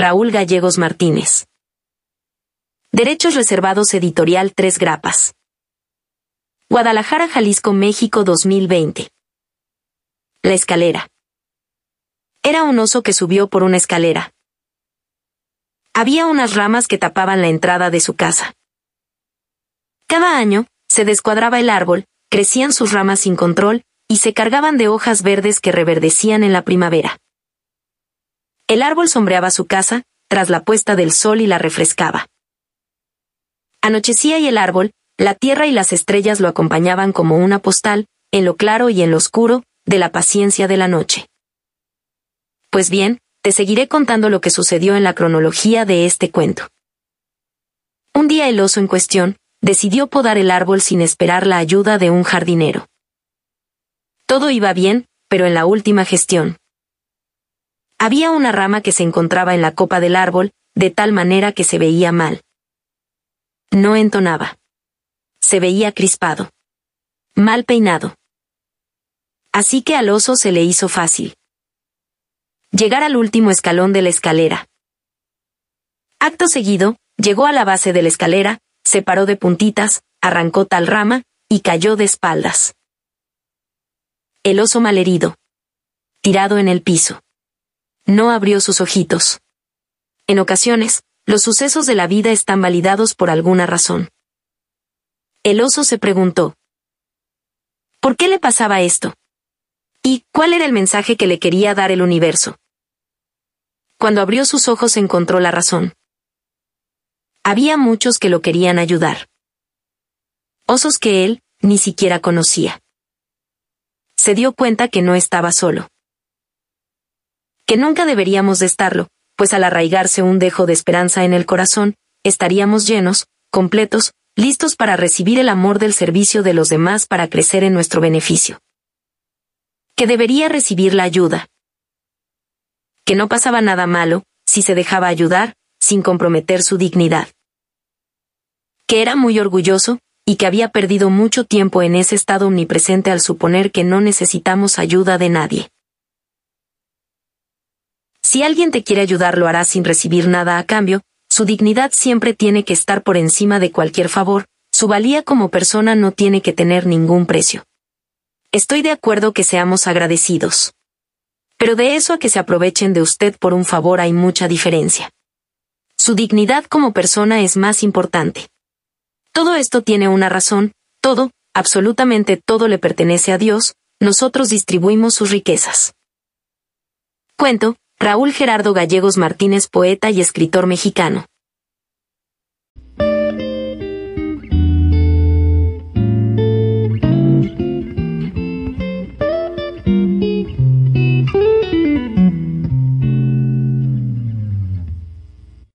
Raúl Gallegos Martínez. Derechos Reservados Editorial Tres Grapas. Guadalajara, Jalisco, México 2020. La escalera. Era un oso que subió por una escalera. Había unas ramas que tapaban la entrada de su casa. Cada año, se descuadraba el árbol, crecían sus ramas sin control, y se cargaban de hojas verdes que reverdecían en la primavera. El árbol sombreaba su casa, tras la puesta del sol y la refrescaba. Anochecía y el árbol, la tierra y las estrellas lo acompañaban como una postal, en lo claro y en lo oscuro, de la paciencia de la noche. Pues bien, te seguiré contando lo que sucedió en la cronología de este cuento. Un día el oso en cuestión, decidió podar el árbol sin esperar la ayuda de un jardinero. Todo iba bien, pero en la última gestión. Había una rama que se encontraba en la copa del árbol, de tal manera que se veía mal. No entonaba. Se veía crispado. Mal peinado. Así que al oso se le hizo fácil. Llegar al último escalón de la escalera. Acto seguido, llegó a la base de la escalera, se paró de puntitas, arrancó tal rama, y cayó de espaldas el oso malherido. Tirado en el piso. No abrió sus ojitos. En ocasiones, los sucesos de la vida están validados por alguna razón. El oso se preguntó. ¿Por qué le pasaba esto? ¿Y cuál era el mensaje que le quería dar el universo? Cuando abrió sus ojos encontró la razón. Había muchos que lo querían ayudar. Osos que él, ni siquiera conocía se dio cuenta que no estaba solo. Que nunca deberíamos de estarlo, pues al arraigarse un dejo de esperanza en el corazón, estaríamos llenos, completos, listos para recibir el amor del servicio de los demás para crecer en nuestro beneficio. Que debería recibir la ayuda. Que no pasaba nada malo, si se dejaba ayudar, sin comprometer su dignidad. Que era muy orgulloso, y que había perdido mucho tiempo en ese estado omnipresente al suponer que no necesitamos ayuda de nadie. Si alguien te quiere ayudar lo hará sin recibir nada a cambio, su dignidad siempre tiene que estar por encima de cualquier favor, su valía como persona no tiene que tener ningún precio. Estoy de acuerdo que seamos agradecidos. Pero de eso a que se aprovechen de usted por un favor hay mucha diferencia. Su dignidad como persona es más importante. Todo esto tiene una razón, todo, absolutamente todo le pertenece a Dios, nosotros distribuimos sus riquezas. Cuento, Raúl Gerardo Gallegos Martínez, poeta y escritor mexicano.